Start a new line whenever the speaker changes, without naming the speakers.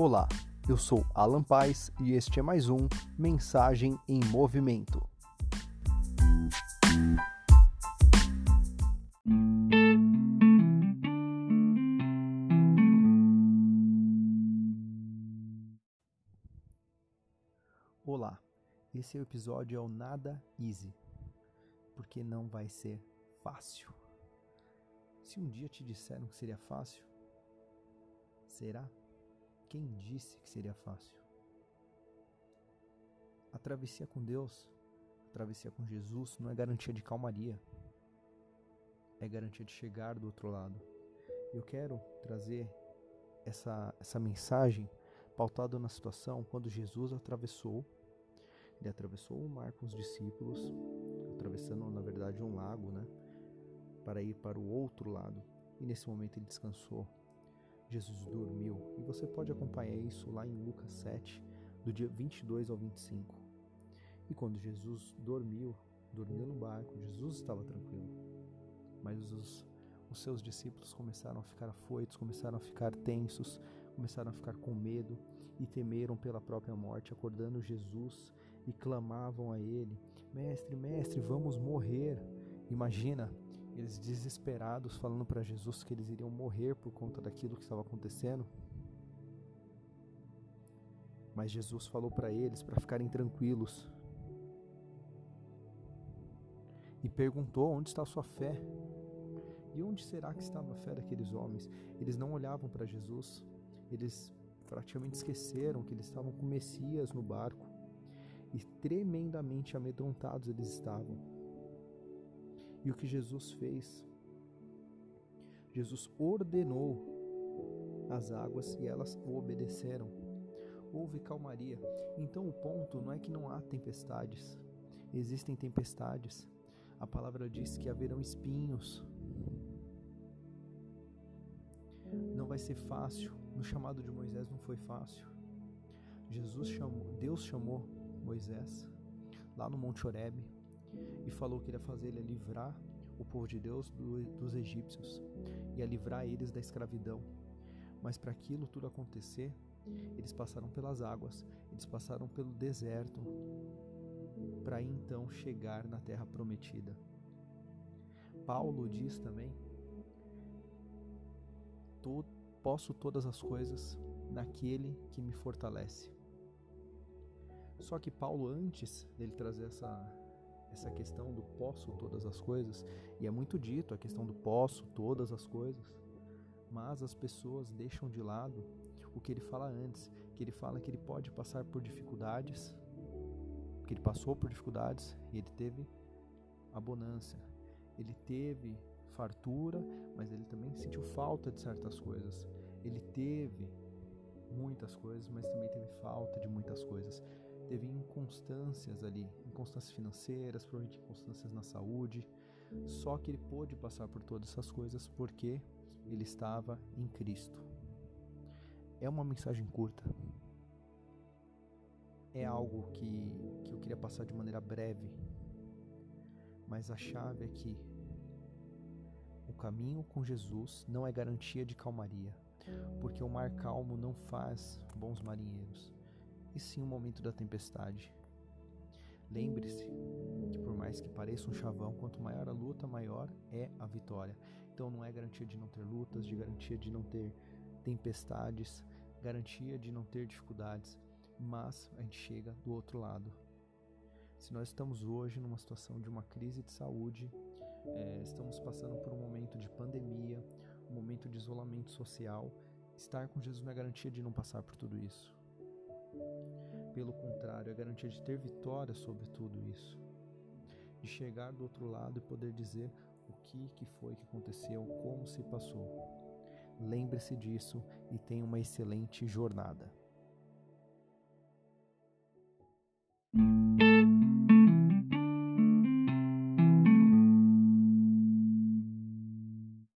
Olá, eu sou Alan Paz e este é mais um Mensagem em Movimento. Olá, esse episódio é o Nada Easy, porque não vai ser fácil. Se um dia te disseram que seria fácil, será? Quem disse que seria fácil? A travessia com Deus, a travessia com Jesus, não é garantia de calmaria, é garantia de chegar do outro lado. Eu quero trazer essa, essa mensagem pautada na situação quando Jesus atravessou. Ele atravessou o mar com os discípulos, atravessando na verdade um lago, né, para ir para o outro lado. E nesse momento ele descansou Jesus dormiu. E você pode acompanhar isso lá em Lucas 7, do dia 22 ao 25. E quando Jesus dormiu, dormiu no barco, Jesus estava tranquilo. Mas os, os seus discípulos começaram a ficar afoitos, começaram a ficar tensos, começaram a ficar com medo e temeram pela própria morte, acordando Jesus e clamavam a ele: Mestre, mestre, vamos morrer. Imagina, eles desesperados falando para Jesus que eles iriam morrer por conta daquilo que estava acontecendo. Mas Jesus falou para eles para ficarem tranquilos. E perguntou: Onde está a sua fé? E onde será que estava a fé daqueles homens? Eles não olhavam para Jesus, eles praticamente esqueceram que eles estavam com Messias no barco e tremendamente amedrontados eles estavam. E o que Jesus fez? Jesus ordenou as águas e elas o obedeceram. Houve calmaria. Então o ponto não é que não há tempestades. Existem tempestades. A palavra diz que haverão espinhos. Não vai ser fácil. No chamado de Moisés não foi fácil. Jesus chamou, Deus chamou Moisés lá no Monte Horebe e falou que iria fazer ele livrar o povo de Deus do, dos egípcios, ia livrar eles da escravidão. Mas para aquilo tudo acontecer, eles passaram pelas águas, eles passaram pelo deserto, para então chegar na terra prometida. Paulo diz também: Posso todas as coisas naquele que me fortalece. Só que Paulo, antes dele trazer essa, essa questão do posso todas as coisas, e é muito dito a questão do posso todas as coisas, mas as pessoas deixam de lado o que ele fala antes, que ele fala que ele pode passar por dificuldades, que ele passou por dificuldades e ele teve abundância, ele teve fartura, mas ele também sentiu falta de certas coisas. Ele teve muitas coisas, mas também teve falta de muitas coisas teve inconstâncias ali, inconstâncias financeiras, provavelmente inconstâncias na saúde. Só que ele pôde passar por todas essas coisas porque ele estava em Cristo. É uma mensagem curta. É algo que, que eu queria passar de maneira breve. Mas a chave é que o caminho com Jesus não é garantia de calmaria, porque o mar calmo não faz bons marinheiros e sim o momento da tempestade. Lembre-se que por mais que pareça um chavão, quanto maior a luta, maior é a vitória. Então não é garantia de não ter lutas, de garantia de não ter tempestades, garantia de não ter dificuldades, mas a gente chega do outro lado. Se nós estamos hoje numa situação de uma crise de saúde, é, estamos passando por um momento de pandemia, um momento de isolamento social, estar com Jesus não é garantia de não passar por tudo isso. Pelo contrário, é garantia de ter vitória sobre tudo isso. De chegar do outro lado e poder dizer o que, que foi que aconteceu, como se passou. Lembre-se disso e tenha uma excelente jornada.